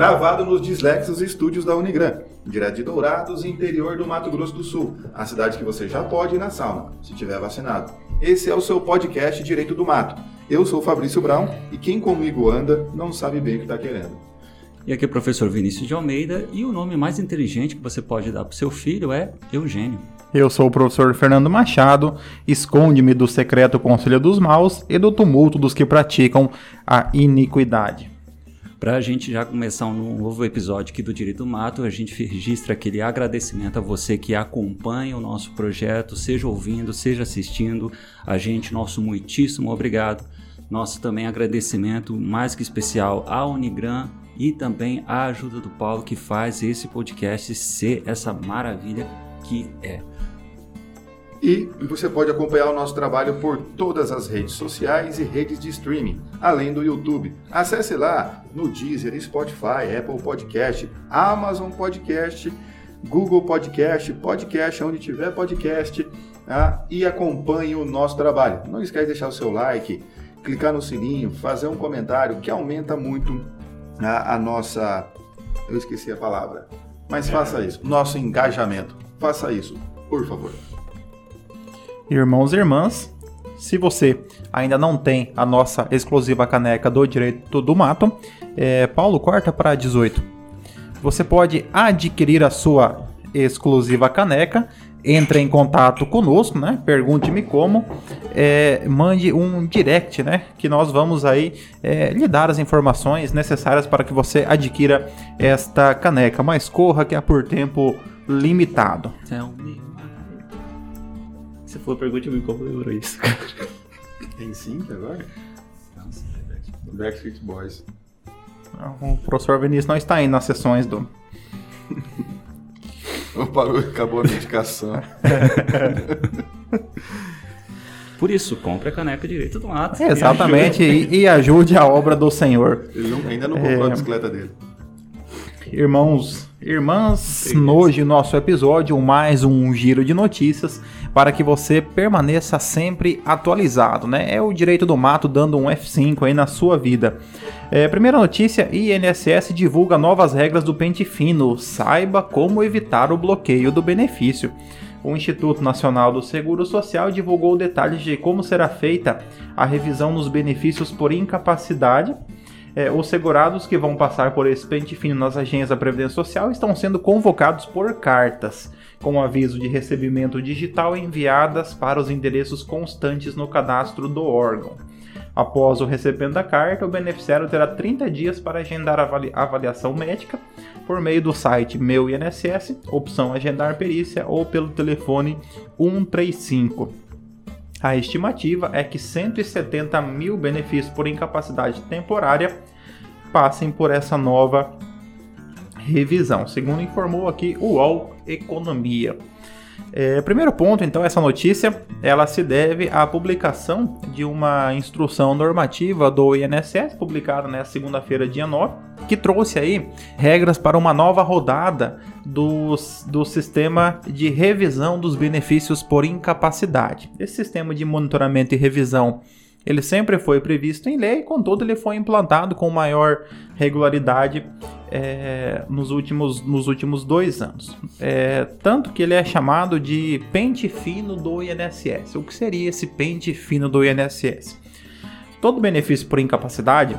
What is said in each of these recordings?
Gravado nos Dislexos Estúdios da Unigran, direto de Dourados, interior do Mato Grosso do Sul, a cidade que você já pode ir na sauna, se tiver vacinado. Esse é o seu podcast Direito do Mato. Eu sou o Fabrício Brown e quem comigo anda não sabe bem o que está querendo. E aqui é o professor Vinícius de Almeida e o nome mais inteligente que você pode dar para o seu filho é Eugênio. Eu sou o professor Fernando Machado, esconde-me do secreto conselho dos maus e do tumulto dos que praticam a iniquidade. Para a gente já começar um novo episódio aqui do Direito do Mato, a gente registra aquele agradecimento a você que acompanha o nosso projeto, seja ouvindo, seja assistindo. A gente, nosso muitíssimo obrigado. Nosso também agradecimento mais que especial à Unigran e também à ajuda do Paulo que faz esse podcast ser essa maravilha que é. E você pode acompanhar o nosso trabalho por todas as redes sociais e redes de streaming, além do YouTube. Acesse lá no Deezer, Spotify, Apple Podcast, Amazon Podcast, Google Podcast, podcast onde tiver podcast, tá? e acompanhe o nosso trabalho. Não esquece de deixar o seu like, clicar no sininho, fazer um comentário que aumenta muito a, a nossa. Eu esqueci a palavra. Mas faça isso. Nosso engajamento. Faça isso, por favor. Irmãos e irmãs, se você ainda não tem a nossa exclusiva caneca do Direito do Mato, é, Paulo, corta para 18. Você pode adquirir a sua exclusiva caneca entre em contato conosco, né? Pergunte-me como, é, mande um direct, né? Que nós vamos aí é, lhe dar as informações necessárias para que você adquira esta caneca. Mas corra que é por tempo limitado. Se for pergunte-me como lembrou isso, Tem sync agora? Backstreet Boys. O professor Vinícius não está indo nas sessões do Parou, acabou a medicação. Por isso, compre a caneca direito do mato. É, exatamente, e, e, ajude a obra do Senhor. Ele não, ainda não comprou é... a bicicleta dele. Irmãos, irmãs, hoje nosso episódio mais um giro de notícias para que você permaneça sempre atualizado, né? É o direito do mato dando um F5 aí na sua vida. É, primeira notícia: INSS divulga novas regras do pente fino. Saiba como evitar o bloqueio do benefício. O Instituto Nacional do Seguro Social divulgou detalhes de como será feita a revisão nos benefícios por incapacidade. É, os segurados que vão passar por esse pente fino nas agências da Previdência Social estão sendo convocados por cartas, com aviso de recebimento digital enviadas para os endereços constantes no cadastro do órgão. Após o recebimento da carta, o beneficiário terá 30 dias para agendar a avaliação médica por meio do site Meu INSS, opção Agendar Perícia ou pelo telefone 135. A estimativa é que 170 mil benefícios por incapacidade temporária passem por essa nova revisão, segundo informou aqui o UOL Economia. É, primeiro ponto, então, essa notícia ela se deve à publicação de uma instrução normativa do INSS, publicada na segunda-feira, dia 9, que trouxe aí regras para uma nova rodada do, do sistema de revisão dos benefícios por incapacidade. Esse sistema de monitoramento e revisão ele sempre foi previsto em lei, contudo, ele foi implantado com maior regularidade é, nos, últimos, nos últimos dois anos. É, tanto que ele é chamado de pente fino do INSS. O que seria esse pente fino do INSS? Todo benefício por incapacidade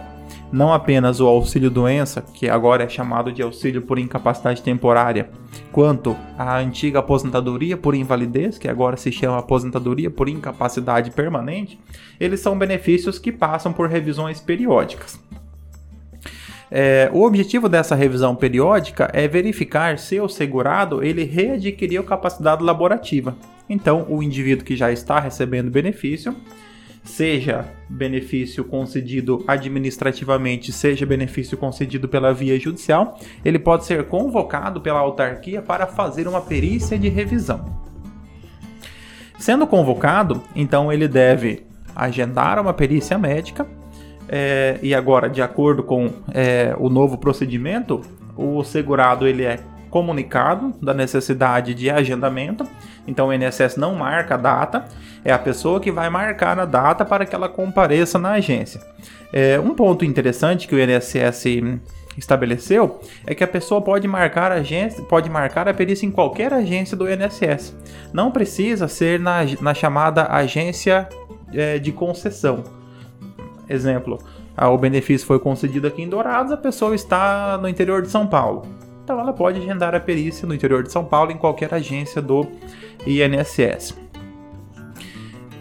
não apenas o auxílio doença, que agora é chamado de auxílio por incapacidade temporária, quanto a antiga aposentadoria por invalidez, que agora se chama aposentadoria por incapacidade permanente, eles são benefícios que passam por revisões periódicas. É, o objetivo dessa revisão periódica é verificar se o segurado ele readquiriu capacidade laborativa. Então, o indivíduo que já está recebendo benefício seja benefício concedido administrativamente, seja benefício concedido pela via judicial, ele pode ser convocado pela autarquia para fazer uma perícia de revisão. Sendo convocado, então ele deve agendar uma perícia médica é, e agora, de acordo com é, o novo procedimento, o segurado ele é comunicado da necessidade de agendamento. Então o INSS não marca a data, é a pessoa que vai marcar a data para que ela compareça na agência. É, um ponto interessante que o INSS estabeleceu é que a pessoa pode marcar, agência, pode marcar a perícia em qualquer agência do INSS. Não precisa ser na, na chamada agência é, de concessão. Exemplo, o benefício foi concedido aqui em Dourados, a pessoa está no interior de São Paulo. Então ela pode agendar a perícia no interior de São Paulo em qualquer agência do INSS.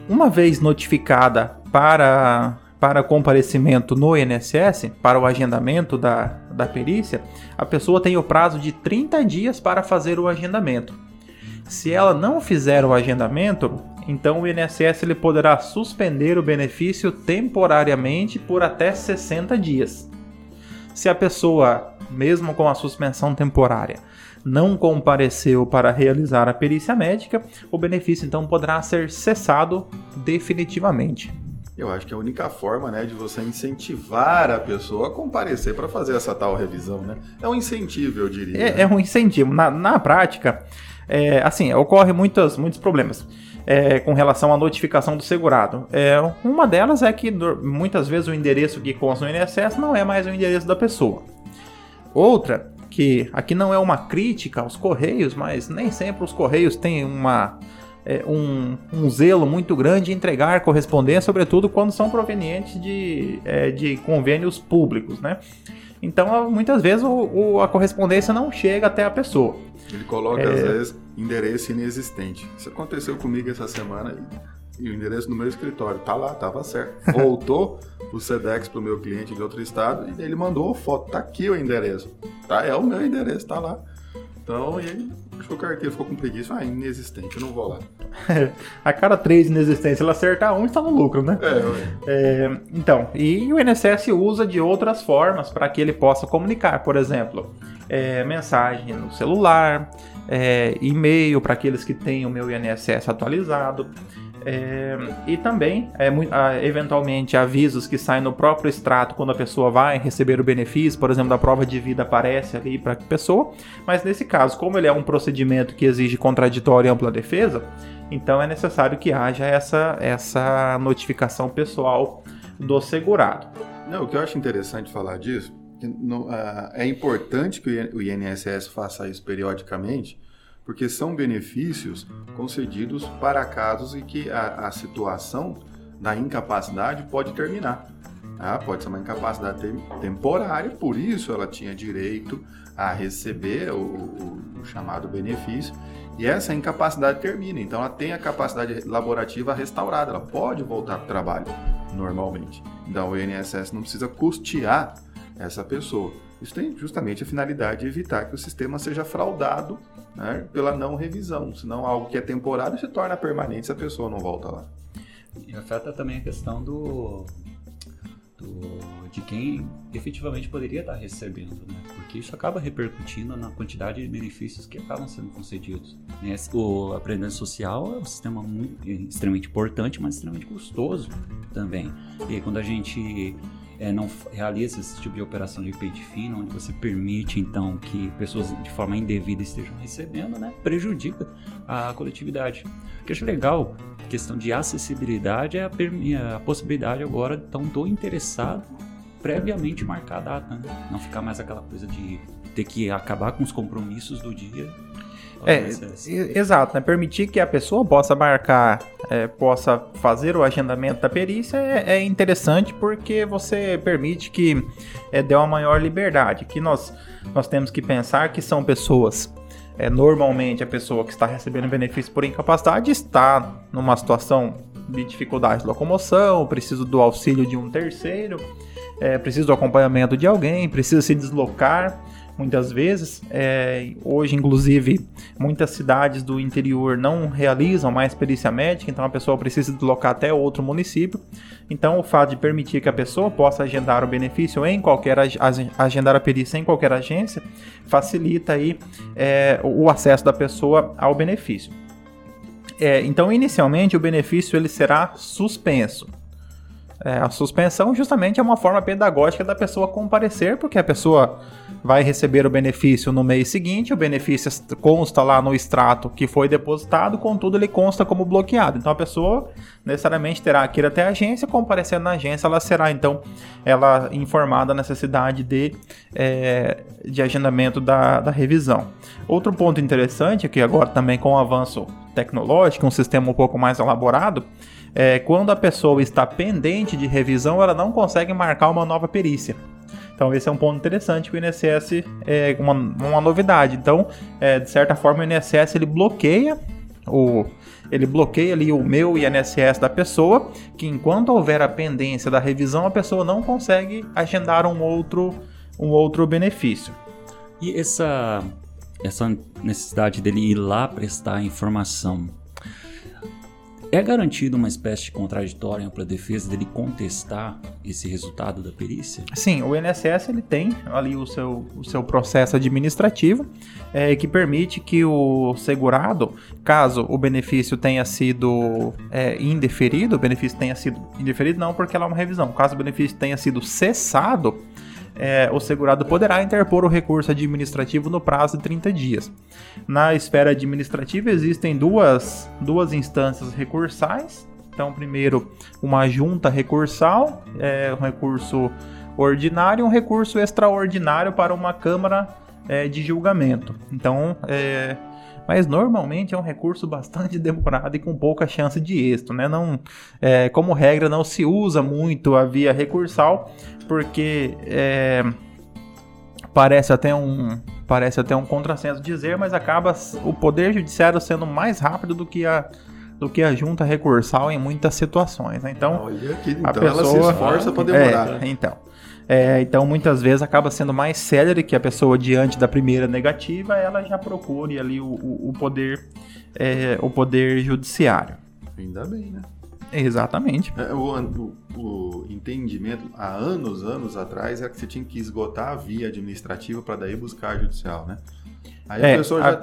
Uma vez notificada para para comparecimento no INSS, para o agendamento da, da perícia, a pessoa tem o prazo de 30 dias para fazer o agendamento. Se ela não fizer o agendamento, então o INSS ele poderá suspender o benefício temporariamente por até 60 dias. Se a pessoa, mesmo com a suspensão temporária, não compareceu para realizar a perícia médica, o benefício então poderá ser cessado definitivamente. Eu acho que é a única forma, né, de você incentivar a pessoa a comparecer para fazer essa tal revisão, né? É um incentivo, eu diria. É, né? é um incentivo. Na, na prática, é, assim, ocorre muitos, muitos problemas. É, com relação à notificação do segurado. É, uma delas é que muitas vezes o endereço que consta no INSS não é mais o endereço da pessoa. Outra, que aqui não é uma crítica aos Correios, mas nem sempre os Correios têm uma é, um, um, zelo muito grande em entregar correspondência, sobretudo quando são provenientes de, é, de convênios públicos, né? Então, muitas vezes o, o, a correspondência não chega até a pessoa. Ele coloca, é... às vezes, endereço inexistente. Isso aconteceu comigo essa semana e, e o endereço do meu escritório tá lá, tava certo. Voltou o Sedex pro meu cliente de outro estado e ele mandou foto. Tá aqui o endereço. Tá, é o meu endereço, tá lá. Então, ele achou que o arqueiro ficou com preguiça. Ah, inexistente, eu não vou lá. a cada três inexistências, ele acertar um, está no lucro, né? É, é, então, e o INSS usa de outras formas para que ele possa comunicar. Por exemplo, é, mensagem no celular, é, e-mail para aqueles que têm o meu INSS atualizado. É, e também, é, eventualmente, avisos que saem no próprio extrato quando a pessoa vai receber o benefício, por exemplo, da prova de vida aparece ali para a pessoa. Mas nesse caso, como ele é um procedimento que exige contraditório e ampla defesa, então é necessário que haja essa, essa notificação pessoal do segurado. Não, o que eu acho interessante falar disso, é importante que o INSS faça isso periodicamente, porque são benefícios concedidos para casos em que a, a situação da incapacidade pode terminar. Ah, pode ser uma incapacidade temporária, por isso ela tinha direito a receber o, o, o, chamado benefício, e essa incapacidade termina, então ela tem a capacidade laborativa restaurada, ela pode voltar para o trabalho normalmente. Então o INSS não precisa custear essa pessoa. Isso tem justamente a finalidade de evitar que o sistema seja fraudado né, pela não revisão, senão algo que é temporário se torna permanente se a pessoa não volta lá. E afeta também a questão do, do, de quem efetivamente poderia estar recebendo, né? Porque isso acaba repercutindo na quantidade de benefícios que acabam sendo concedidos. Né? O aprendizagem social é um sistema muito, extremamente importante, mas extremamente custoso também. E quando a gente é, não realiza esse tipo de operação de pente fino, onde você permite então que pessoas de forma indevida estejam recebendo, né, prejudica a coletividade. O que eu acho legal, questão de acessibilidade, é a, a possibilidade agora então do interessado previamente marcar a data, né? não ficar mais aquela coisa de ter que acabar com os compromissos do dia é, exato, né? Permitir que a pessoa possa marcar, é, possa fazer o agendamento da perícia é, é interessante porque você permite que é, dê uma maior liberdade. Que nós, nós temos que pensar que são pessoas. É, normalmente a pessoa que está recebendo benefício por incapacidade está numa situação de dificuldade de locomoção, precisa do auxílio de um terceiro, é, precisa do acompanhamento de alguém, precisa se deslocar muitas vezes. É, hoje, inclusive, muitas cidades do interior não realizam mais perícia médica, então a pessoa precisa deslocar até outro município. Então, o fato de permitir que a pessoa possa agendar o benefício em qualquer agendar a perícia em qualquer agência facilita aí é, o acesso da pessoa ao benefício. É, então, inicialmente, o benefício ele será suspenso. É, a suspensão justamente é uma forma pedagógica da pessoa comparecer, porque a pessoa vai receber o benefício no mês seguinte, o benefício consta lá no extrato que foi depositado, contudo ele consta como bloqueado. Então a pessoa necessariamente terá que ir até a agência, comparecendo na agência, ela será então ela informada da necessidade de, é, de agendamento da, da revisão. Outro ponto interessante que agora também com o avanço tecnológico, um sistema um pouco mais elaborado, é, quando a pessoa está pendente de revisão, ela não consegue marcar uma nova perícia. Então esse é um ponto interessante que o INSS é uma, uma novidade. Então, é, de certa forma, o INSS ele bloqueia o ele bloqueia ali o meu INSS da pessoa, que enquanto houver a pendência da revisão, a pessoa não consegue agendar um outro um outro benefício. E essa essa necessidade dele ir lá prestar informação é garantido uma espécie de contraditório para a defesa dele contestar esse resultado da perícia? Sim, o INSS ele tem ali o seu, o seu processo administrativo é, que permite que o segurado, caso o benefício tenha sido é, indeferido, o benefício tenha sido indeferido não porque ela é uma revisão, caso o benefício tenha sido cessado, é, o segurado poderá interpor o recurso administrativo no prazo de 30 dias. Na esfera administrativa existem duas, duas instâncias recursais. Então, primeiro, uma junta recursal, é, um recurso ordinário e um recurso extraordinário para uma Câmara é, de julgamento. Então, é, mas normalmente é um recurso bastante demorado e com pouca chance de êxito, né? Não, é, como regra, não se usa muito a via recursal, porque é, parece até um parece até um contrassenso dizer, mas acaba o poder judiciário sendo mais rápido do que a do que a junta recursal em muitas situações. Né? Então, que, então a pessoa ela se esforça para demorar. É, então, é, então, muitas vezes acaba sendo mais célere que a pessoa, diante da primeira negativa, ela já procure ali o, o, o poder, é, o poder judiciário. Ainda bem, né? Exatamente. É, o, o, o, entendimento há anos, anos atrás, é que você tinha que esgotar a via administrativa para daí buscar a judicial, né? Aí é, a pessoa já.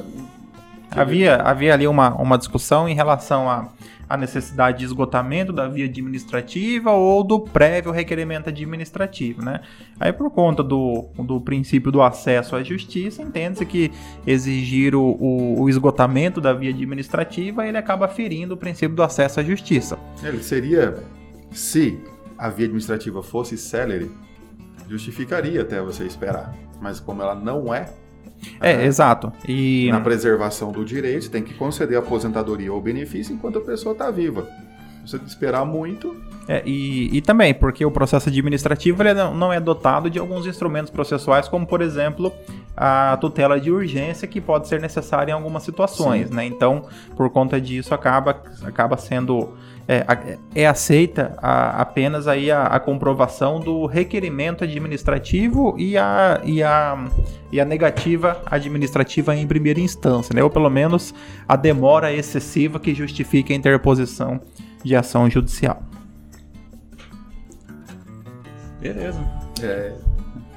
A, havia, havia ali uma, uma discussão em relação a a necessidade de esgotamento da via administrativa ou do prévio requerimento administrativo, né? Aí por conta do, do princípio do acesso à justiça, entende-se que exigir o, o, o, esgotamento da via administrativa, ele acaba ferindo o princípio do acesso à justiça. Ele seria, se a via administrativa fosse célere, justificaria até você esperar. Mas como ela não é, é, é, exato. E na preservação do direito, tem que conceder aposentadoria ou benefício enquanto a pessoa está viva. Você esperar muito. É, e, e também, porque o processo administrativo ele não é dotado de alguns instrumentos processuais, como por exemplo a tutela de urgência, que pode ser necessária em algumas situações. Né? Então, por conta disso, acaba, acaba sendo é, é aceita a, apenas aí a, a, comprovação do requerimento administrativo e a, e, a, e a negativa administrativa em primeira instância, né? ou pelo menos a demora excessiva que justifica a interposição de ação judicial. Beleza. É,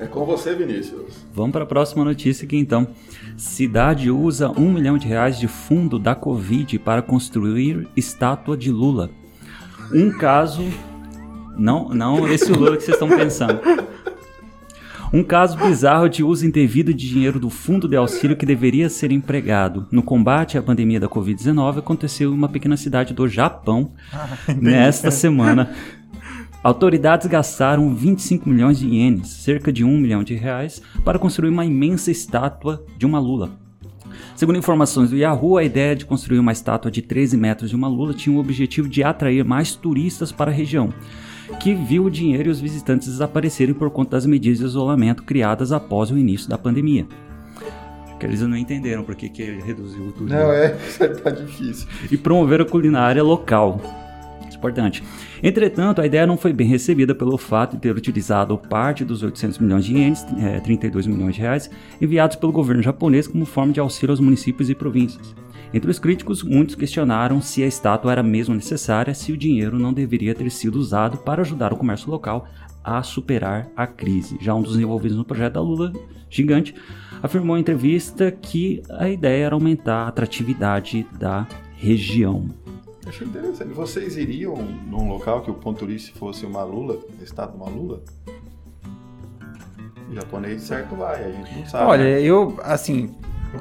é com você, Vinícius. Vamos para a próxima notícia aqui então. Cidade usa um milhão de reais de fundo da Covid para construir estátua de Lula. Um caso. Não, não esse Lula que vocês estão pensando. Um caso bizarro de uso indevido de dinheiro do fundo de auxílio que deveria ser empregado no combate à pandemia da Covid-19 aconteceu em uma pequena cidade do Japão ah, nesta semana. Autoridades gastaram 25 milhões de ienes, cerca de 1 milhão de reais, para construir uma imensa estátua de uma lula. Segundo informações do Yahoo, a ideia de construir uma estátua de 13 metros de uma lula tinha o objetivo de atrair mais turistas para a região, que viu o dinheiro e os visitantes desaparecerem por conta das medidas de isolamento criadas após o início da pandemia. Que eles não entenderam por que, que reduziu o turismo. Não, é, tá difícil. E promover a culinária local importante. Entretanto, a ideia não foi bem recebida pelo fato de ter utilizado parte dos 800 milhões de ienes, é, 32 milhões de reais, enviados pelo governo japonês como forma de auxílio aos municípios e províncias. Entre os críticos, muitos questionaram se a estátua era mesmo necessária, se o dinheiro não deveria ter sido usado para ajudar o comércio local a superar a crise. Já um dos envolvidos no projeto da Lula, gigante, afirmou em entrevista que a ideia era aumentar a atratividade da região. Achei interessante. Vocês iriam num local que o ponto turístico fosse uma lula, de uma lula? O japonês certo vai, a gente não sabe. Olha, né? eu, assim,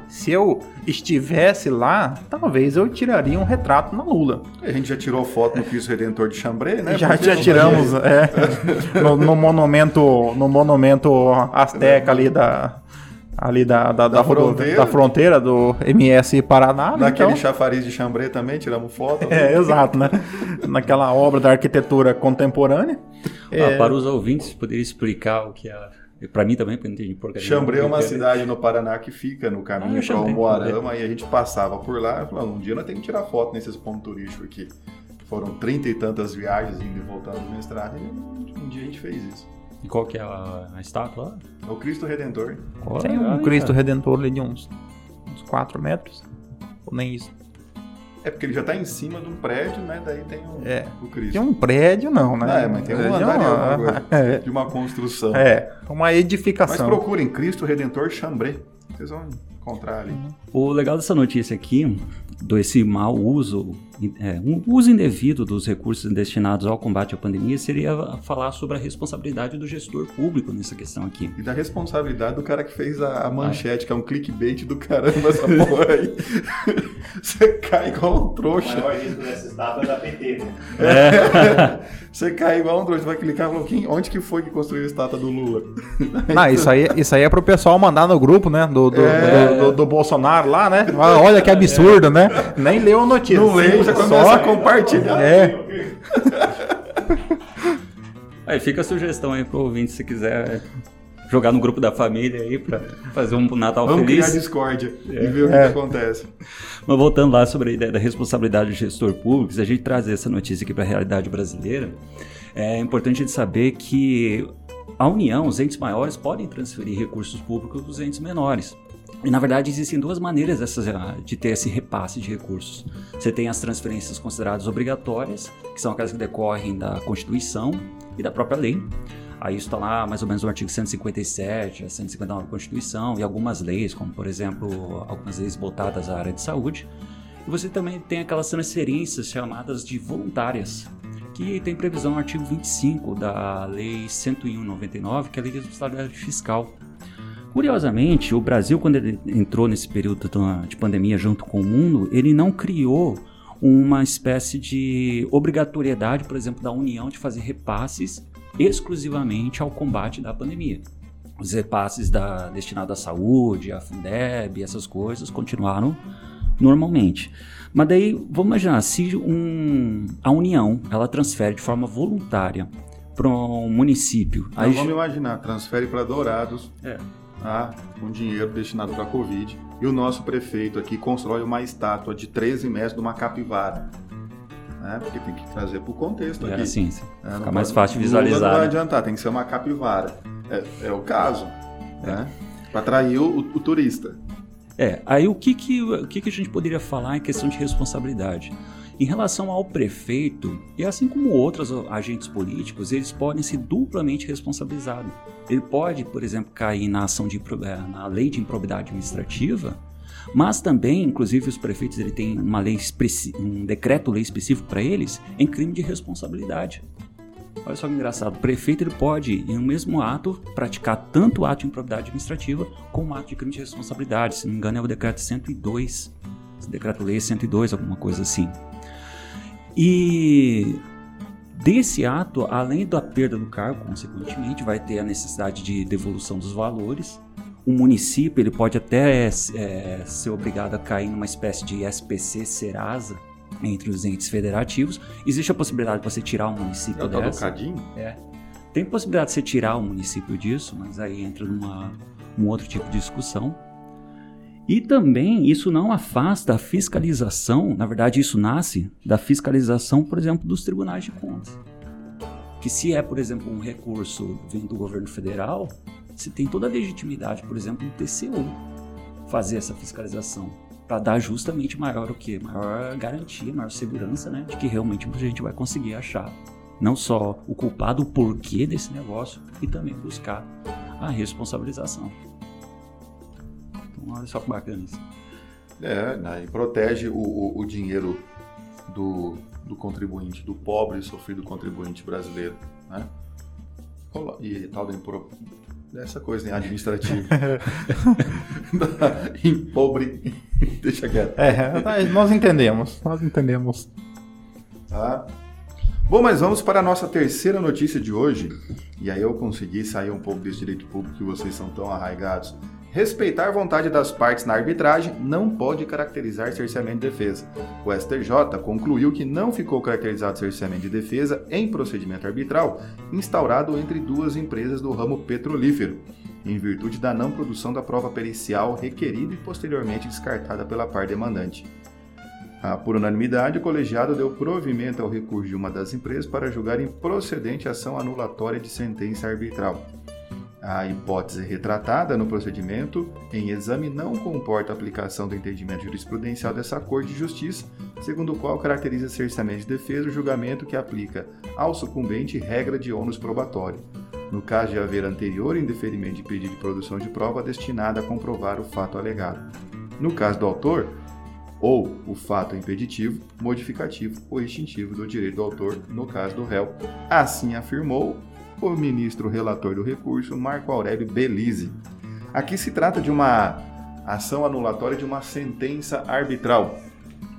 se eu estivesse lá, talvez eu tiraria um retrato na Lula. A gente já tirou foto no Cristo Redentor de Chambré, né? já, Porque já tiramos é, no, no monumento no monumento asteca ali da ali da, da, da, rodo- fronteira. da fronteira do MS Paraná. Naquele então, chafariz de Chambré também, tiramos foto. é, exato, né? Naquela obra da arquitetura contemporânea. Ah, para os ouvintes, poderia explicar o que é. Para mim também, porque eu não entendi porcaria. Chambré é uma cidade no Paraná que fica no Ah, caminho eu para Moarama e a gente passava por lá e falava, um dia nós temos que tirar foto nesses pontos turísticos aqui. Foram trinta e tantas viagens indo e voltando do mestrado e um dia a gente fez isso. E qual que é a, a estátua? É o Cristo Redentor. Olha, Tem um olha, Cristo. Redentor ali de uns, uns 4 metros. Ou nem isso. É porque ele já está em cima de um prédio, né? Daí tem o, É. o Cristo. Tem um prédio, não, né? Ah, é, mas tem um É, andar uma- coisa. É, De uma construção. é, uma Mas edificação. procurem Cristo Redentor Chambré. Vocês vão encontrar ali. O legal dessa notícia aqui, do esse mau uso, é, um uso indevido dos recursos destinados ao combate à pandemia, seria falar sobre a responsabilidade do gestor público nessa questão aqui. E da responsabilidade do cara que fez a, a manchete, que é um clickbait do caramba essa porra aí. Você cai igual um trouxa. maior risco dessa estátua é da PT, né? Você cai igual um trouxa. Vai clicar e falar, "Quem- onde que foi que construiu a estátua do Lula? Não, isso aí, isso aí é pro pessoal mandar no grupo, né? Do, do, É. do, do- do Bolsonaro lá, né? Ah, Olha que absurdo, né? Nem leu a notícia. Não lê, já Só- começa a compartilhar. É, Aí fica a sugestão aí pro ouvinte se quiser jogar no grupo da família aí pra fazer um Natal Vamos feliz. criar discórdia e ver o que, É. que acontece. Mas voltando lá sobre a ideia da responsabilidade do gestor público, se a gente trazer essa notícia aqui para a realidade brasileira, é importante a gente saber que a União, os entes maiores, podem transferir recursos públicos para os entes menores. E, na verdade, existem duas maneiras dessas, ah, de ter esse repasse de recursos. Você tem as transferências consideradas obrigatórias, que são aquelas que decorrem da Constituição e da própria lei. Aí está lá mais ou menos no artigo 157, a 159 da Constituição e algumas leis, como por exemplo algumas leis voltadas à área de saúde. E você também tem aquelas transferências chamadas de voluntárias, que tem previsão no artigo 25 da Lei 101/99, que é a Lei de Responsabilidade Fiscal. Curiosamente, o Brasil, quando ele entrou nesse período do- de pandemia junto com o mundo, ele não criou uma espécie de obrigatoriedade, por exemplo, da União de fazer repasses exclusivamente ao combate da pandemia. Os repasses da, destinados à saúde, à Fundeb, essas coisas, continuaram normalmente. Mas daí, vamos imaginar, se um, a União ela transfere de forma voluntária para um município, Então, aí vamos imaginar, transfere para Dourados É. tá, um dinheiro destinado para a Covid e o nosso prefeito aqui constrói uma estátua de 13 metros de uma capivara. Né? Porque tem que trazer para o contexto é aqui. assim, sim. É, fica mais pode- fácil de visualizar. Não vai né? adiantar, tem que ser uma capivara. É, é o caso. Né? Para atrair o, o turista. É, aí o que que, o que que a gente poderia falar em questão de responsabilidade? Em relação ao prefeito, e assim como outros agentes políticos, eles podem ser duplamente responsabilizados. Ele pode, por exemplo, cair na ação de eh, na lei de improbidade administrativa, mas também, inclusive, os prefeitos ele têm uma lei um decreto-lei específico para eles em crime de responsabilidade. Olha só que engraçado, o prefeito ele pode, em um mesmo ato, praticar tanto o ato de improbidade administrativa como o ato de crime de responsabilidade. Se não me engano, é o decreto 102. Esse decreto-lei é 102, alguma coisa assim. E desse ato, além da perda do cargo, consequentemente, vai ter a necessidade de devolução dos valores. O município ele pode até é, ser obrigado a cair numa espécie de SPC Serasa entre os entes federativos. Existe a possibilidade de você tirar o município É o tal do dessa. Cadinho? É. Tem possibilidade de você tirar o município disso, mas aí entra numa um outro tipo de discussão. E também isso não afasta a fiscalização, na verdade isso nasce da fiscalização, por exemplo, dos tribunais de contas. Que se é, por exemplo, um recurso vindo do governo federal, você tem toda a legitimidade, por exemplo, do TCU fazer essa fiscalização para dar justamente maior o quê? Maior garantia, maior segurança, né, de que realmente a gente vai conseguir achar não só o culpado, o porquê desse negócio e também buscar a responsabilização. Então, olha só que bacana isso. É, né, e protege o, o, o dinheiro do, do contribuinte, do pobre e sofrido contribuinte brasileiro. Né? E tal da dessa coisa né, administrativa. Impobre. Deixa quieto. É, nós entendemos. Nós entendemos. Tá? Bom, mas vamos para a nossa terceira notícia de hoje. E aí eu consegui sair um pouco desse direito público que vocês são tão arraigados. Respeitar a vontade das partes na arbitragem não pode caracterizar cerceamento de defesa. O STJ concluiu que não ficou caracterizado cerceamento de defesa em procedimento arbitral instaurado entre duas empresas do ramo petrolífero, em virtude da não produção da prova pericial requerida e posteriormente descartada pela parte demandante. Ah, por unanimidade, o colegiado deu provimento ao recurso de uma das empresas para julgar improcedente ação anulatória de sentença arbitral. A hipótese retratada no procedimento em exame não comporta aplicação do entendimento jurisprudencial dessa Corte de Justiça, segundo o qual caracteriza cerceamento de defesa o julgamento que aplica ao sucumbente regra de ônus probatório, no caso de haver anterior indeferimento de pedido de produção de prova destinada a comprovar o fato alegado. No caso do autor, ou o fato impeditivo, modificativo ou extintivo do direito do autor, no caso do réu. Assim afirmou o ministro relator do recurso, Marco Aurélio Belize. Aqui se trata de uma ação anulatória de uma sentença arbitral.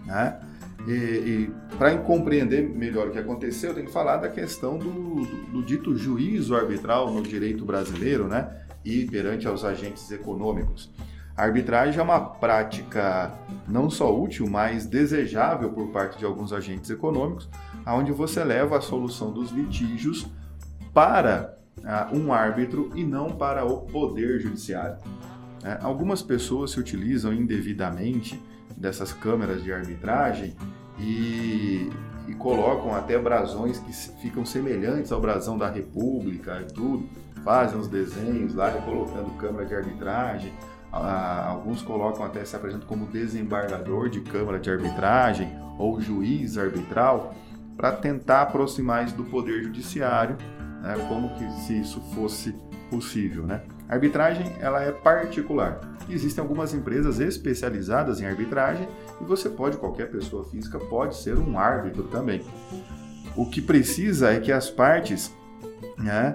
Né? E, e para compreender melhor o que aconteceu, eu tenho que falar da questão do, do, do dito juízo arbitral no direito brasileiro né? e perante aos agentes econômicos. A arbitragem é uma prática não só útil, mas desejável por parte de alguns agentes econômicos, onde você leva a solução dos litígios para uh, um árbitro e não para o poder judiciário. É, algumas pessoas se utilizam indevidamente dessas câmeras de arbitragem e, e, colocam até brasões que ficam semelhantes ao brasão da República e tudo, fazem os desenhos lá colocando câmera de arbitragem. Ah, alguns colocam até se apresentam como desembargador de câmara de arbitragem ou juiz arbitral para tentar aproximar isso do poder judiciário né, como que se isso fosse possível, né? A arbitragem ela é particular. Existem algumas empresas especializadas em arbitragem e você pode, qualquer pessoa física pode ser um árbitro também. O que precisa é que as partes, né,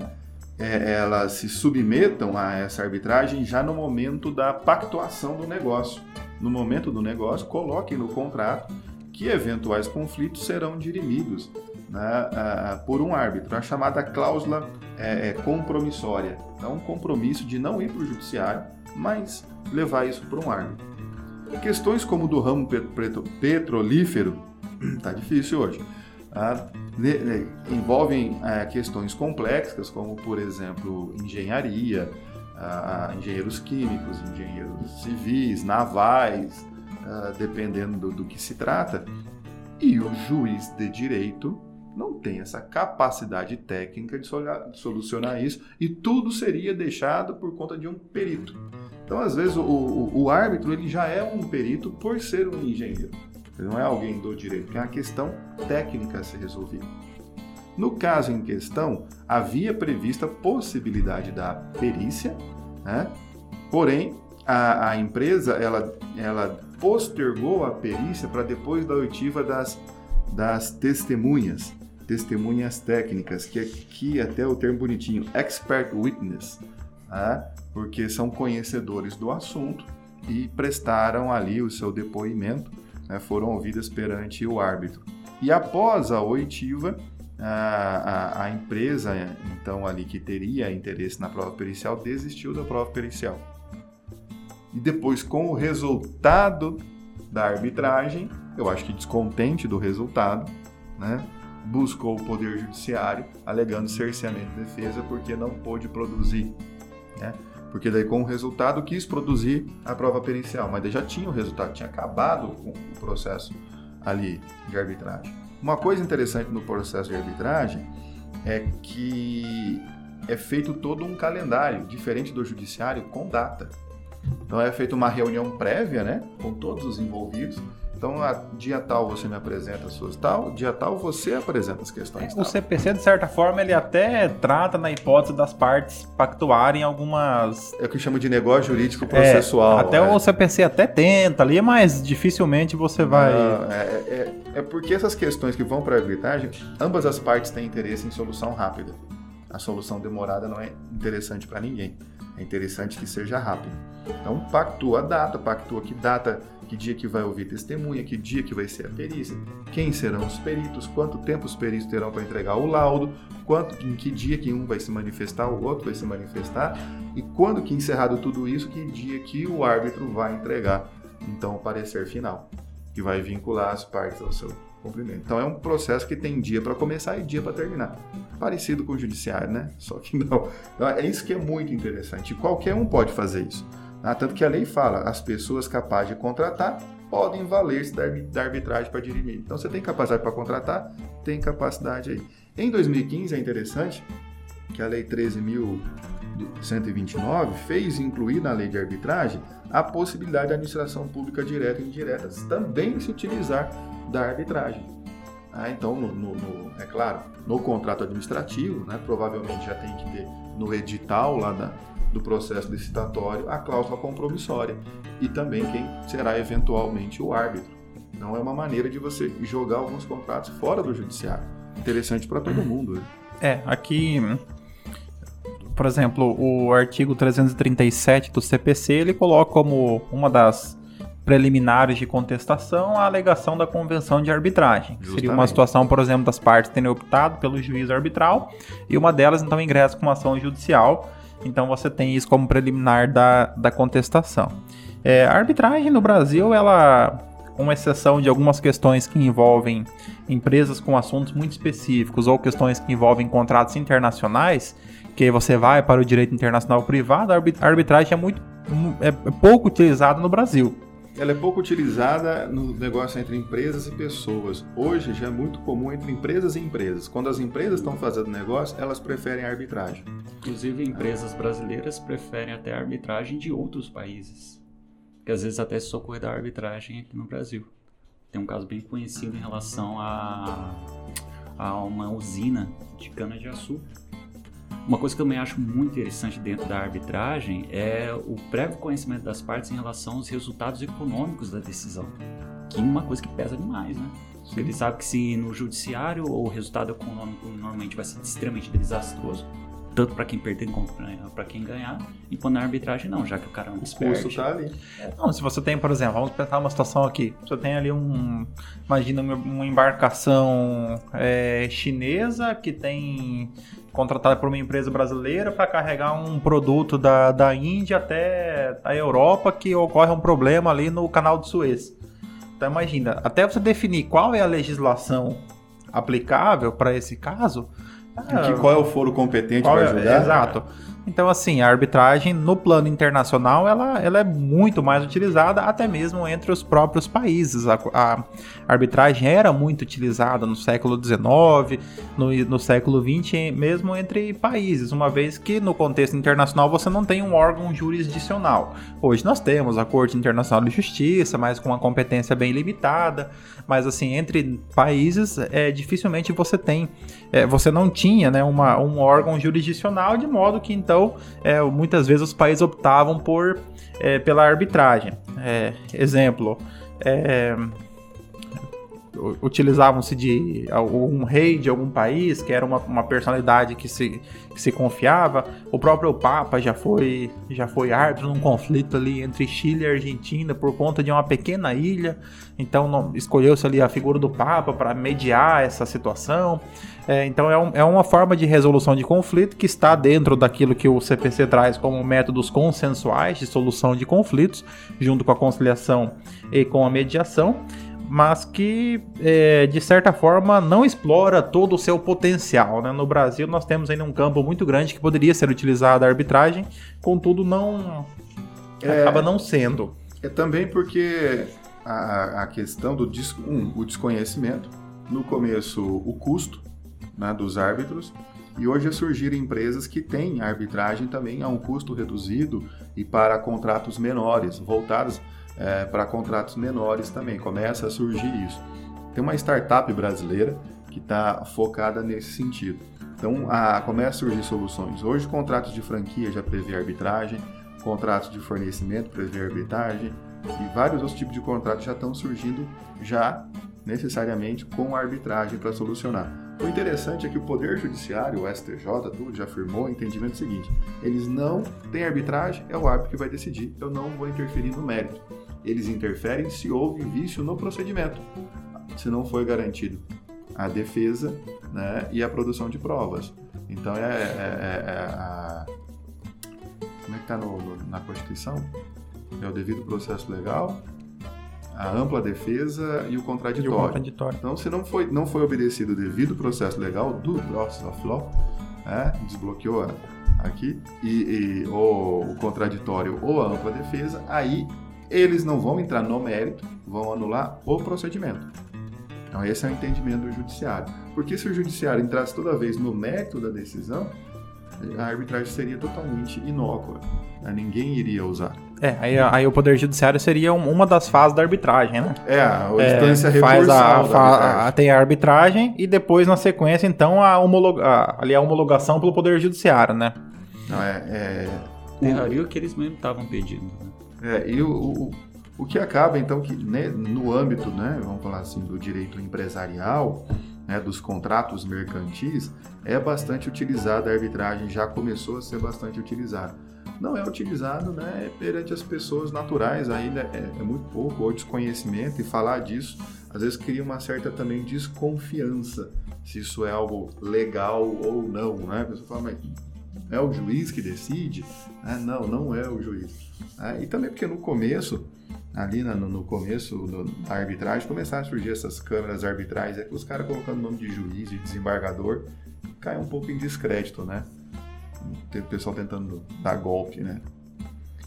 é, elas se submetam a essa arbitragem já no momento da pactuação do negócio. No momento do negócio, coloquem no contrato que eventuais conflitos serão dirimidos né, por um árbitro, a chamada cláusula é, é, compromissória. Então, um compromisso de não ir para o judiciário, mas levar isso para um árbitro. Questões como do ramo petrolífero, tá difícil hoje, envolvem é, questões complexas, como, por exemplo, engenharia, engenheiros químicos, engenheiros civis, navais, dependendo do, do que se trata, e o juiz de direito não tem essa capacidade técnica de solucionar isso e tudo seria deixado por conta de um perito. Então, às vezes, o, o, o árbitro ele já é um perito por ser um engenheiro. Ele não é alguém do direito, que é uma questão técnica a ser resolvida. No caso em questão, havia prevista a possibilidade da perícia, né? porém, a, a empresa ela, ela postergou a perícia para depois da oitiva das, das testemunhas testemunhas técnicas, que aqui até o termo bonitinho, expert witness, né? porque são conhecedores do assunto e prestaram ali o seu depoimento, né? foram ouvidas perante o árbitro. E após a oitiva, a, a, a, empresa, então, ali que teria interesse na prova pericial, desistiu da prova pericial. E depois, com o resultado da arbitragem, eu acho que descontente do resultado, né? Buscou o Poder Judiciário, alegando cerceamento de defesa porque não pôde produzir. Né? Porque daí com o resultado quis produzir a prova pericial, mas já tinha o resultado, tinha acabado com o processo ali de arbitragem. Uma coisa interessante no processo de arbitragem é que é feito todo um calendário, diferente do judiciário, com data. Então é feita uma reunião prévia, né, com todos os envolvidos, Então, a dia tal você me apresenta as suas tal, dia tal você apresenta as questões. O tal. CPC, de certa forma, ele até trata na hipótese das partes pactuarem algumas. É o que chama de negócio jurídico processual. É, até é. o CPC até tenta ali, mas dificilmente você vai. Não, é, é- é porque essas questões que vão para a arbitragem, ambas as partes têm interesse em solução rápida. A solução demorada não é interessante para ninguém. É interessante que seja rápido. Então, pactua a data, pactua que data, que dia que vai ouvir testemunha, que dia que vai ser a perícia, quem serão os peritos, quanto tempo os peritos terão para entregar o laudo, quanto, em que dia que um vai se manifestar, o outro vai se manifestar, e quando que encerrado tudo isso, que dia que o árbitro vai entregar, então, o parecer final que vai vincular as partes ao seu Então é um processo que tem dia para começar e dia para terminar. Parecido com o judiciário, né? Só que não. Então, é isso que é muito interessante. Qualquer um pode fazer isso. tá? Tanto que a lei fala, as pessoas capazes de contratar podem valer-se da arbi- da arbitragem para dirimir. Então você tem capacidade para contratar, tem capacidade aí. Em 2015 é interessante que a lei 13.129 fez incluir na lei de arbitragem a possibilidade da administração pública direta e indireta também se utilizar da arbitragem. Ah, então, no, no- no- é claro, no contrato administrativo, né, provavelmente já tem que ter no edital lá da- do processo licitatório a cláusula compromissória e também quem será eventualmente o árbitro. Então, é uma maneira de você jogar alguns contratos fora do judiciário. Interessante para todo mundo. né? É, aqui, por exemplo, o artigo 337 do CPC, ele coloca como uma das preliminares de contestação a alegação da convenção de arbitragem. Seria uma Justamente. situação, por exemplo, das partes terem optado pelo juízo arbitral e uma delas, então, ingressa com uma ação judicial. Então, você tem isso como preliminar da, da contestação. É, a arbitragem no Brasil, ela, com exceção de algumas questões que envolvem empresas com assuntos muito específicos ou questões que envolvem contratos internacionais, que aí você vai para o direito internacional privado, a arbi- a arbitragem é muito é pouco utilizada no Brasil. Ela é pouco utilizada no negócio entre empresas e pessoas. Hoje já é muito comum entre empresas e empresas. Quando as empresas estão fazendo negócio, elas preferem a arbitragem. Inclusive, empresas brasileiras preferem até a arbitragem de outros países. Que às vezes até se socorre da arbitragem aqui no Brasil. Tem um caso bem conhecido em relação a, a uma usina de cana-de-açúcar. Uma coisa que eu também acho muito interessante dentro da arbitragem é o prévio conhecimento das partes em relação aos resultados econômicos da decisão. Que é uma coisa que pesa demais, né? Porque ele sabe que se no judiciário o resultado econômico normalmente vai ser extremamente desastroso, tanto para quem perder quanto para quem ganhar, enquanto na arbitragem não, já que o cara não O custo está ali. Não, se você tem, por exemplo, vamos pensar uma situação aqui. Você tem ali um. Imagina uma- uma embarcação é, chinesa que tem contratada por uma empresa brasileira para carregar um produto da, da Índia até a Europa que ocorre um problema ali no canal de Suez. Então imagina, até você definir qual é a legislação aplicável para esse caso. Que, qual é o foro competente para é- julgar? Exato. Então, assim, a arbitragem no plano internacional ela, ela é muito mais utilizada, até mesmo entre os próprios países. A, a arbitragem era muito utilizada no século XIX, no, no século XX, mesmo entre países, uma vez que no contexto internacional você não tem um órgão jurisdicional. Hoje nós temos a Corte Internacional de Justiça, mas com uma competência bem limitada. Mas, assim, entre países, é, dificilmente você tem é, você não tinha né, uma, um órgão jurisdicional, de modo que então é, muitas vezes os países optavam por é, pela arbitragem. É, exemplo, é, utilizavam-se de algum rei de algum país que era uma, uma personalidade que se, que se confiava. O próprio Papa já foi já foi árbitro num conflito ali entre Chile e Argentina por conta de uma pequena ilha. Então escolheu-se ali a figura do Papa para mediar essa situação. É, então é, um- é uma forma de resolução de conflito que está dentro daquilo que o CPC traz como métodos consensuais de solução de conflitos, junto com a conciliação e com a mediação, mas que é, de certa forma não explora todo o seu potencial. né? No Brasil nós temos ainda um campo muito grande que poderia ser utilizado a arbitragem, contudo não É. acaba não sendo. É também porque a, a questão do um, o desconhecimento, no começo o custo né, dos árbitros, e hoje surgiram empresas que têm arbitragem também a um custo reduzido e para contratos menores, voltados é, para contratos menores também. Começa a surgir isso. Tem uma startup brasileira que está focada nesse sentido. Então, a, começa a surgir soluções. Hoje, contratos de franquia já prevê arbitragem, contratos de fornecimento prevê arbitragem, e vários outros tipos de contratos já estão surgindo já necessariamente com arbitragem para solucionar. O interessante é que o Poder Judiciário, o STJ, tudo já afirmou o entendimento seguinte: eles não têm arbitragem, é o árbitro que vai decidir, eu não vou interferir no mérito. Eles interferem se houve vício no procedimento, se não foi garantido a defesa né, e a produção de provas. Então é, é, é, é a. Como é que está na Constituição? É o devido processo legal, a ampla defesa e o contraditório. E o contraditório. Então, se não foi, não foi obedecido o devido processo legal do process of law, é, desbloqueou aqui, e, e ou o contraditório ou a ampla defesa, aí eles não vão entrar no mérito, vão anular o procedimento. Então, esse é o entendimento do judiciário. Porque se o judiciário entrasse toda vez no mérito da decisão, a arbitragem seria totalmente inócua. Né? Ninguém iria usar. É, aí, aí o Poder Judiciário seria uma das fases da arbitragem, né? É, a instância é, faz a, a, Tem a arbitragem e depois, na sequência, então, a, homologa, ali a homologação pelo Poder Judiciário, né? Não, é... é... Erraria o que eles mesmo estavam pedindo. Né? É, e o, o, o que acaba, então, que né, no âmbito, né, vamos falar assim, do direito empresarial, né, dos contratos mercantis, é bastante utilizada a arbitragem, já começou a ser bastante utilizada. Não é utilizado né, perante as pessoas naturais, ainda é, é muito pouco, ou desconhecimento, e falar disso às vezes cria uma certa também desconfiança se isso é algo legal ou não. Né? A pessoa fala, mas é o juiz que decide? É, não, não é o juiz. É, e também porque no começo ali no, no começo da arbitragem, começaram a surgir essas câmeras arbitrais, é que os caras colocando o nome de juiz e desembargador cai um pouco em descrédito, né? O pessoal tentando dar golpe, né?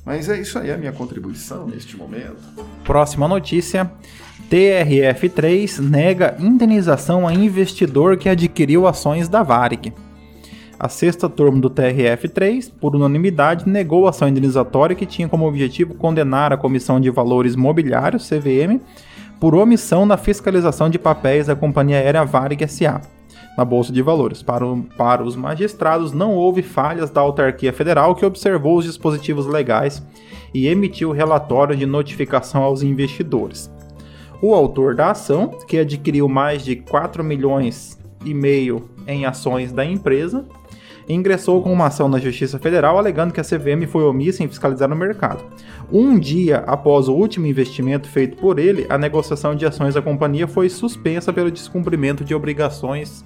Mas é isso aí a minha contribuição neste momento. Próxima notícia. TRF3 nega indenização a investidor que adquiriu ações da Varig. A sexta turma do TRF3, por unanimidade, negou a ação indenizatória que tinha como objetivo condenar a Comissão de Valores Mobiliários, CVM, por omissão na fiscalização de papéis da companhia aérea Varig SA na Bolsa de Valores. Para, o, para os magistrados, não houve falhas da autarquia federal que observou os dispositivos legais e emitiu relatório de notificação aos investidores. O autor da ação, que adquiriu mais de 4 milhões e meio em ações da empresa, ingressou com uma ação na Justiça Federal alegando que a CVM foi omissa em fiscalizar o mercado. Um dia após o último investimento feito por ele, a negociação de ações da companhia foi suspensa pelo descumprimento de obrigações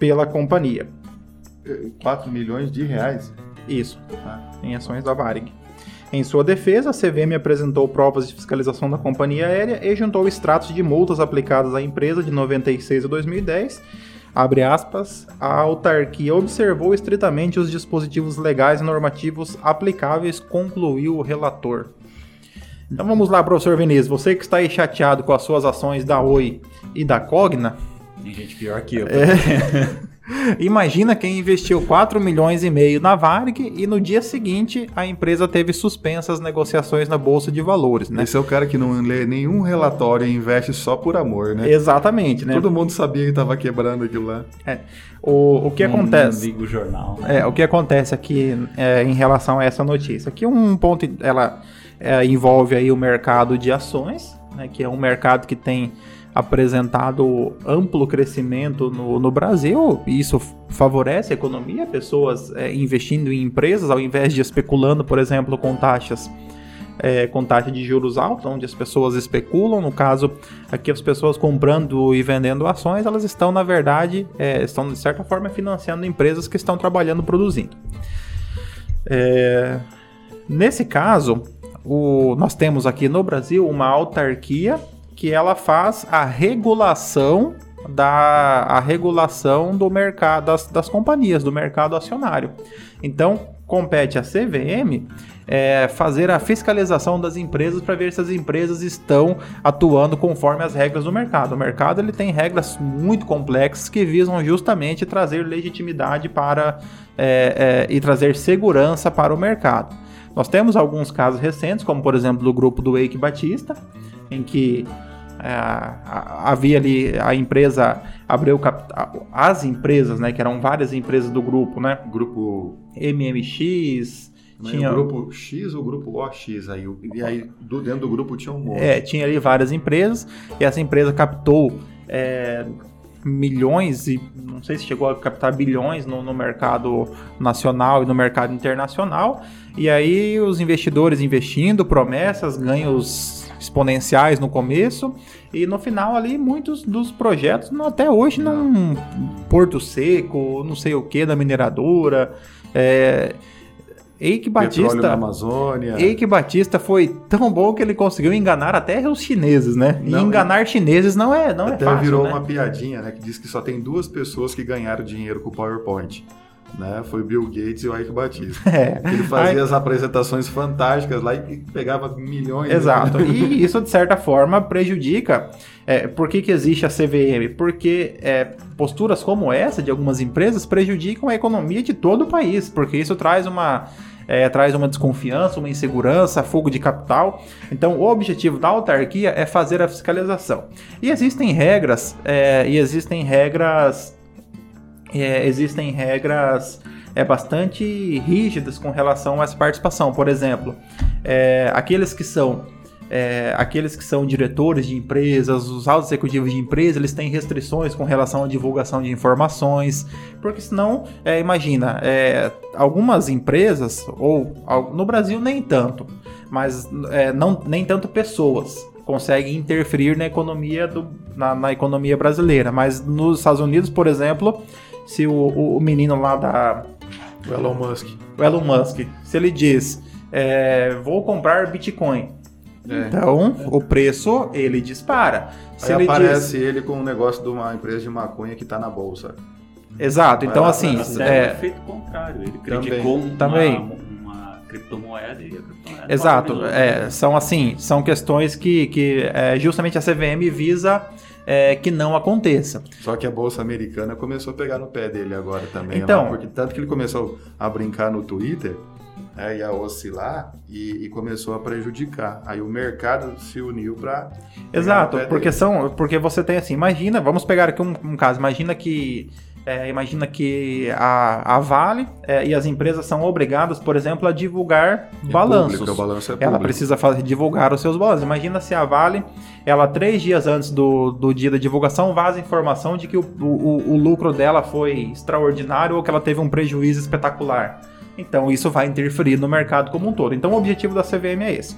pela companhia. 4 milhões de reais? Isso, tá? em ações da Varig. Em sua defesa, a CVM apresentou provas de fiscalização da companhia aérea e juntou extratos de multas aplicadas à empresa de 96 a 2010 Abre aspas, a autarquia observou estritamente os dispositivos legais e normativos aplicáveis, concluiu o relator. Então vamos lá, professor Vinícius, você que está aí chateado com as suas ações da Oi e da Cogna. Tem gente pior que eu. É... Imagina quem investiu 4 milhões e meio na Varig e no dia seguinte a empresa teve suspensas negociações na bolsa de valores, né? Esse é o cara que não lê nenhum relatório e investe só por amor, né? Exatamente, né? Todo mundo sabia que estava quebrando aquilo lá. É. O, o que não, acontece? Não o jornal. Né? É, o que acontece aqui é, em relação a essa notícia? Aqui um ponto, ela é, envolve aí o mercado de ações, né? Que é um mercado que tem apresentado amplo crescimento no, no Brasil, isso favorece a economia, pessoas é, investindo em empresas ao invés de especulando, por exemplo, com taxas. É, com taxa de juros alta, onde as pessoas especulam. No caso, aqui as pessoas comprando e vendendo ações, elas estão, na verdade, é, estão de certa forma financiando empresas que estão trabalhando, produzindo. É, nesse caso, o, nós temos aqui no Brasil uma autarquia que ela faz a regulação da a regulação do mercado das, das companhias, do mercado acionário. Então, compete à CVM é, fazer a fiscalização das empresas para ver se as empresas estão atuando conforme as regras do mercado. O mercado ele tem regras muito complexas que visam justamente trazer legitimidade para é, é, e trazer segurança para o mercado. Nós temos alguns casos recentes, como por exemplo do grupo do Eike Batista, em que havia ali a empresa abriu capital, as empresas, né, que eram várias empresas do grupo, né? Grupo MMX, tinha o grupo X ou o grupo OX aí, e aí do, dentro do grupo tinha um monte. É, tinha ali várias empresas e essa empresa captou é, milhões e não sei se chegou a captar bilhões no, no, mercado nacional e no mercado internacional. E aí os investidores investindo, promessas, ganhos exponenciais no começo e no final ali muitos dos projetos até hoje não Porto Seco, não sei o que da mineradora, é, Eike Batista, Amazônia. Eike Batista foi tão bom que ele conseguiu enganar até os chineses, né? E não, enganar chineses não é, não é até é fácil, virou né? uma piadinha, né? Que diz que só tem duas pessoas que ganharam dinheiro com o PowerPoint. Né? Foi Bill Gates e o Ike Batista. É. Ele fazia Aí... as apresentações fantásticas lá e pegava milhões. Exato. De... e isso, de certa forma, prejudica. É, por que, que existe a CVM? Porque é, posturas como essa de algumas empresas prejudicam a economia de todo o país, porque isso traz uma é, traz uma desconfiança, uma insegurança, fogo de capital. Então, o objetivo da autarquia é fazer a fiscalização. E existem regras, é, e existem regras, é, existem regras é bastante rígidas com relação essa participação. Por exemplo, é, aqueles que são é, aqueles que são diretores de empresas, os altos executivos de empresas, eles têm restrições com relação à divulgação de informações, porque senão, é, imagina, é, algumas empresas, ou no Brasil nem tanto, mas é, não, nem tanto pessoas conseguem interferir na economia, do, na, na, economia brasileira, mas nos Estados Unidos, por exemplo, se o, o menino lá da... O Elon Musk. O Elon Musk, se ele diz, é, vou comprar Bitcoin, é. Então, o preço, ele dispara. Se Aí ele aparece diz... ele com um negócio de uma empresa de maconha que está na bolsa. Exato. Então, Mas, assim... É, é efeito contrário. Ele criticou uma, também. uma criptomoeda e a criptomoeda... Exato. É, são, assim, são questões que, que é, justamente a CVM visa... É, que não aconteça. Só que a bolsa americana começou a pegar no pé dele agora também. Então, lá, porque tanto que ele começou a brincar no Twitter é, ia oscilar e, e, começou a prejudicar. Aí o mercado se uniu para. Exato, porque são, porque você tem assim, imagina, vamos pegar aqui um, um caso, imagina que é, imagina que a, a Vale é, e as empresas são obrigadas, por exemplo, a divulgar é balanços. Público, o balanço é ela precisa fazer, divulgar os seus balanços. Imagina se a Vale, ela três dias antes do, do dia da divulgação, vaza informação de que o, o, o lucro dela foi extraordinário ou que ela teve um prejuízo espetacular. Então isso vai interferir no mercado como um todo. Então o objetivo da CVM é esse.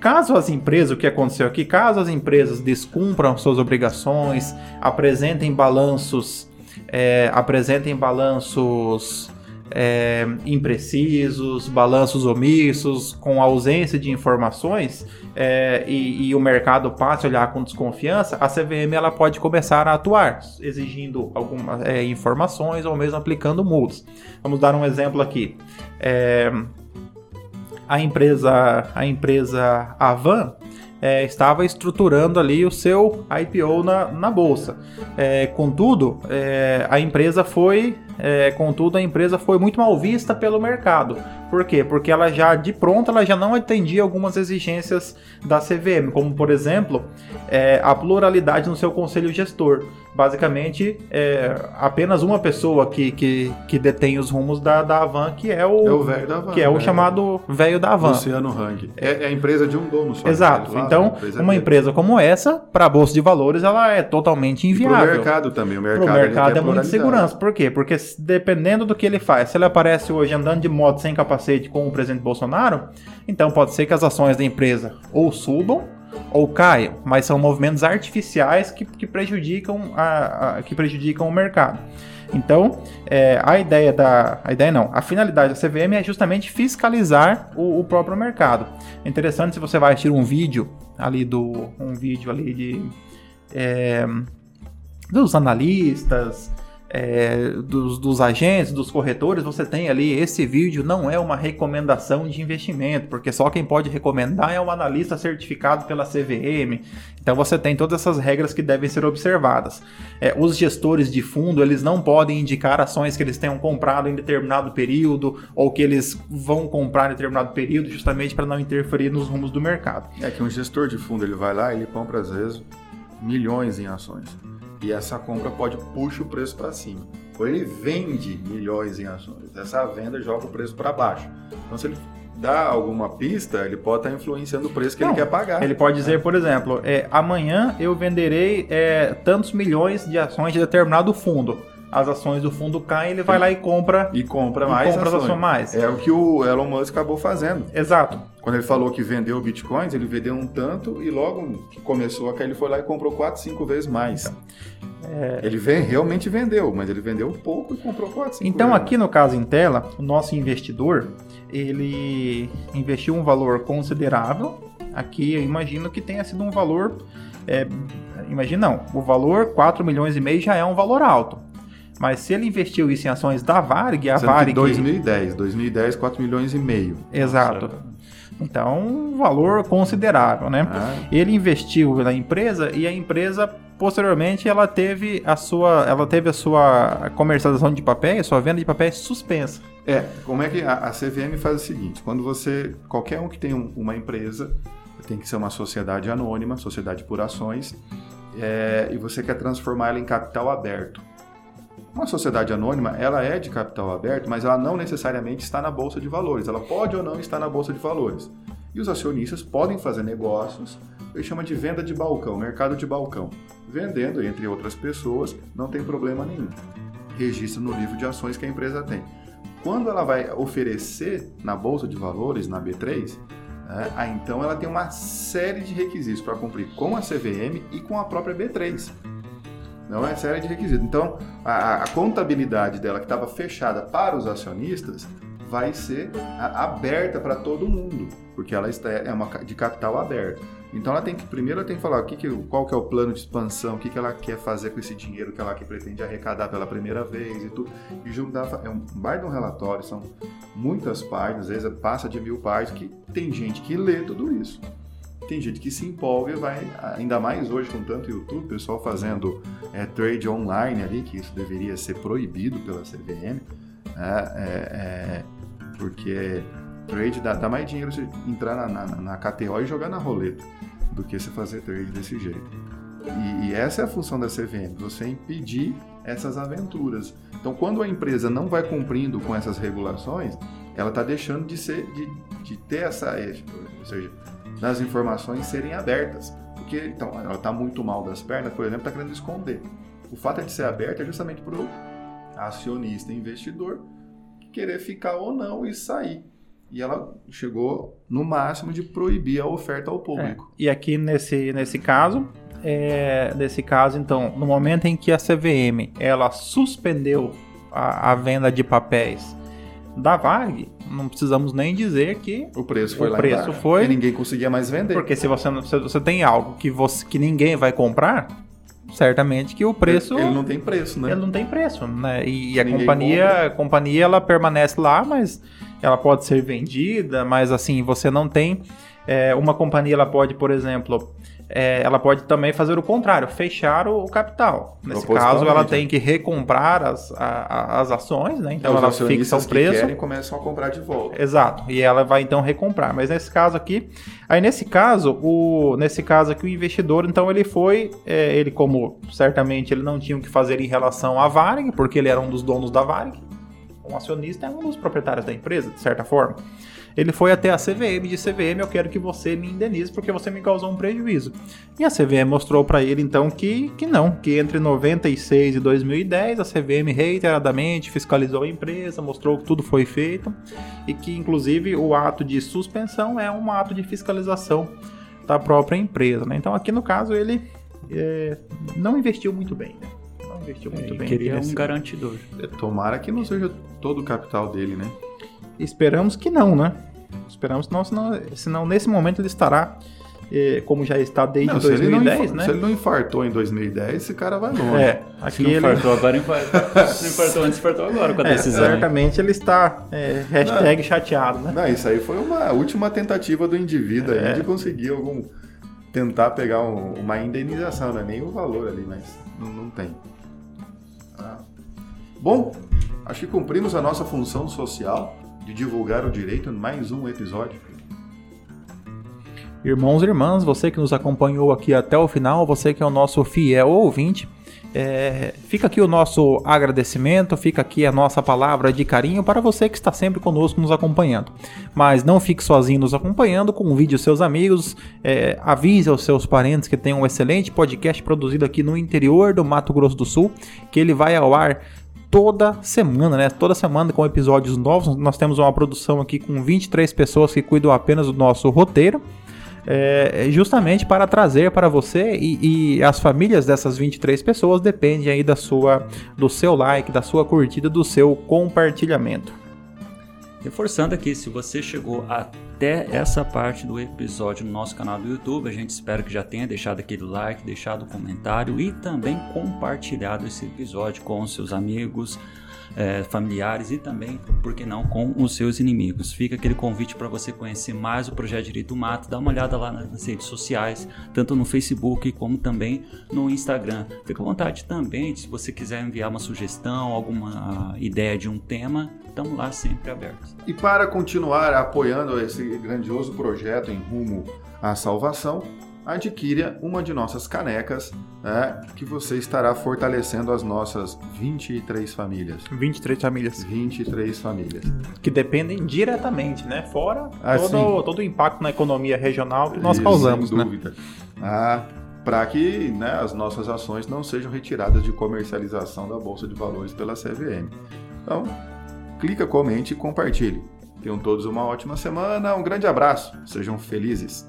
Caso as empresas, o que aconteceu aqui, caso as empresas descumpram suas obrigações, apresentem balanços, é, apresentem balanços é, imprecisos, balanços omissos, com ausência de informações é, e, e, o mercado passe a olhar com desconfiança, a CVM ela pode começar a atuar, exigindo algumas é, informações ou mesmo aplicando multas. Vamos dar um exemplo aqui. É, a empresa, a empresa Avan é, estava estruturando ali o seu IPO na, na bolsa. É, contudo, é, a empresa foi, é, contudo, a empresa foi muito mal vista pelo mercado. Por quê? Porque ela já de pronto ela já não atendia algumas exigências da CVM, como por exemplo é, a pluralidade no seu conselho gestor. Basicamente, é apenas uma pessoa que, que, que detém os rumos da, da Avan, que é o, é o velho da Avan, que é o né? chamado velho da Avan. Luciano Hang. É, é, a empresa de um dono só. Exato. Fala, então, empresa uma empresa como essa, para a bolsa de valores, ela é totalmente inviável. Para o mercado também. O mercado, mercado é muito segurança. Por quê? Porque dependendo do que ele faz, se ele aparece hoje andando de moto sem capacete com o presidente Bolsonaro, então pode ser que as ações da empresa ou subam ou caiam, mas são movimentos artificiais que, que, prejudicam, a, a que prejudicam o mercado. Então, é, a ideia da. A ideia não, a finalidade da CVM é justamente fiscalizar o, o, próprio mercado. É interessante se você vai assistir um vídeo ali do. um vídeo ali de. É, dos analistas, é, dos, dos, agentes, dos corretores, você tem ali, esse vídeo não é uma recomendação de investimento, porque só quem pode recomendar é um analista certificado pela CVM. Então você tem todas essas regras que devem ser observadas. É, os gestores de fundo, eles não podem indicar ações que eles tenham comprado em determinado período ou que eles vão comprar em determinado período, justamente para não interferir nos rumos do mercado. É que um gestor de fundo, ele vai lá, ele compra às vezes milhões em ações e essa compra pode puxar o preço para cima. Ou ele vende milhões em ações, essa venda joga o preço para baixo. Então, se ele dá alguma pista, ele pode estar influenciando o preço que Não, ele quer pagar. Ele pode dizer, por exemplo, é, amanhã eu venderei é, tantos milhões de ações de determinado fundo as ações do fundo caem, ele vai lá e compra e compra mais e compra ações. mais. É o que o Elon Musk acabou fazendo. Exato. Quando ele falou que vendeu bitcoins, ele vendeu um tanto e logo que começou a cair, ele foi lá e comprou 4, 5 vezes mais. É... Ele vem, realmente vendeu, mas ele vendeu pouco e comprou 4, 5 Então vezes aqui no caso em tela, o nosso investidor, ele investiu um valor considerável. Aqui eu imagino que tenha sido um valor é, imagina não, o valor 4 milhões e meio já é um valor alto. Mas se ele investiu isso em ações da Varg, a Varg... Em 2010, 2010, 4 milhões e meio. Exato. Então, um valor considerável, né? Ah. Ele investiu na empresa e a empresa posteriormente ela teve a sua ela teve a sua comercialização de papéis, sua venda de papéis suspensa. É, como é que a, a CVM faz o seguinte, quando você qualquer um que tem um, uma empresa, tem que ser uma sociedade anônima, sociedade por ações, é, e você quer transformar ela em capital aberto. Uma sociedade anônima, ela é de capital aberto, mas ela não necessariamente está na bolsa de valores. Ela pode ou não estar na bolsa de valores. E os acionistas podem fazer negócios, ele chama de venda de balcão, mercado de balcão. Vendendo entre outras pessoas, não tem problema nenhum. Registra no livro de ações que a empresa tem. Quando ela vai oferecer na bolsa de valores, na B3, né, aí então ela tem uma série de requisitos para cumprir com a CVM e com a própria B3 não é série de requisitos. Então, a, a contabilidade dela, que estava fechada para os acionistas, vai ser a, aberta para todo mundo, porque ela está, é uma de capital aberto. Então, ela tem que primeiro ela tem que falar o que, que qual que é o plano de expansão, o que, que ela quer fazer com esse dinheiro que ela que pretende arrecadar pela primeira vez e tudo. E juntar é um baita um relatório, são muitas páginas, às vezes passa de mil páginas, que tem gente que lê tudo isso tem gente que se empolga e vai, ainda mais hoje com tanto YouTube, pessoal fazendo é, trade online ali, que isso deveria ser proibido pela CVM, né? é, é, porque trade dá, dá, mais dinheiro você entrar na, na, na, KTO e jogar na roleta do que você fazer trade desse jeito. E, e essa é a função da CVM, você impedir essas aventuras. Então, quando a empresa não vai cumprindo com essas regulações, ela está deixando de ser, de, de ter essa, ou seja, das informações serem abertas. Porque então, ela está muito mal das pernas, por exemplo, está querendo esconder. O fato de ser aberta é justamente para o acionista investidor querer ficar ou não e sair. E ela chegou no máximo de proibir a oferta ao público. É. E aqui nesse, nesse caso, é, nesse caso, então, no momento em que a CVM ela suspendeu a, a venda de papéis da VAG, não precisamos nem dizer que o preço foi o lá preço embaixo, foi e ninguém conseguia mais vender. Porque se você, se você tem algo que, você, que ninguém vai comprar, certamente que o preço ele, ele não tem preço, né? Ele não tem preço, né? E, e a companhia, a companhia ela permanece lá, mas ela pode ser vendida, mas assim você não tem é, uma companhia ela pode, por exemplo, é, ela pode também fazer o contrário, fechar o, o capital. Nesse caso, ela tem que recomprar as, a, as ações, né? Então ela fixa o preço. Que querem, começam a comprar de volta. Exato. E ela vai então recomprar. Mas nesse caso aqui, aí nesse caso, o nesse caso aqui o investidor, então ele foi, é, ele como certamente ele não tinha o que fazer em relação à Varig, porque ele era um dos donos da Varig. Um acionista é um dos proprietários da empresa, de certa forma ele foi até a CVM de CVM, eu quero que você me indenize porque você me causou um prejuízo. E a CVM mostrou para ele então que, que não, que entre 96 e 2010 a CVM reiteradamente fiscalizou a empresa, mostrou que tudo foi feito e que inclusive o ato de suspensão é um ato de fiscalização da própria empresa. Né? Então aqui no caso ele é, não investiu muito bem. Né? Não investiu muito é, bem. Queria um garantidor. É, tomara que não seja todo o capital dele, né? Esperamos que não, né? Esperamos que não, senão, senão nesse momento ele estará eh, como já está desde Não, se, ele não, 2010, infa- né? se ele não infartou em 2010, esse cara vai longe. É, Se aqui não ele... infartou agora, infartou. Se não infartou antes, infartou agora com a É, decisão. certamente ele está é, hashtag chateado, né? Não, isso aí foi uma última tentativa do indivíduo É. aí de conseguir algum. tentar pegar um- uma indenização, não é nem o valor ali, mas não, não tem. Ah. Bom, acho que cumprimos a nossa função social de divulgar o direito mais um episódio. Irmãos e irmãs, você que nos acompanhou aqui até o final, você que é o nosso fiel ouvinte, é, fica aqui o nosso agradecimento, fica aqui a nossa palavra de carinho para você que está sempre conosco nos acompanhando. Mas não fique sozinho nos acompanhando, convide os seus amigos, é, avise aos seus parentes que tem um excelente podcast produzido aqui no interior do Mato Grosso do Sul, que ele vai ao ar toda semana, né? Toda semana com episódios novos. Nós temos uma produção aqui com 23 pessoas que cuidam apenas do nosso roteiro. É, justamente para trazer para você e, e as famílias dessas 23 pessoas dependem aí da sua, do seu like, da sua curtida, do seu compartilhamento. Reforçando aqui, se você chegou até essa parte do episódio no nosso canal do YouTube, a gente espera que já tenha deixado aquele like, deixado o comentário e também compartilhado esse episódio com seus amigos, eh, familiares e também, por que não, com os seus inimigos. Fica aquele convite para você conhecer mais o Projeto Direito Mato, dá uma olhada lá nas redes sociais, tanto no Facebook como também no Instagram. Fica à vontade também, se você quiser enviar uma sugestão, alguma ideia de um tema, estamos lá sempre abertos. E para continuar apoiando esse grandioso projeto em rumo à salvação, adquira uma de nossas canecas, né, que você estará fortalecendo as nossas 23 famílias. 23 famílias 23 famílias. que dependem diretamente, né? Fora Ah, todo, todo o impacto na economia regional que nós Isso, causamos, sem né? dúvida. Ah, para que né, as nossas ações não sejam retiradas de comercialização da Bolsa de Valores pela CVM. Então, clica, comente e compartilhe. Tenham todos uma ótima semana, um grande abraço, sejam felizes.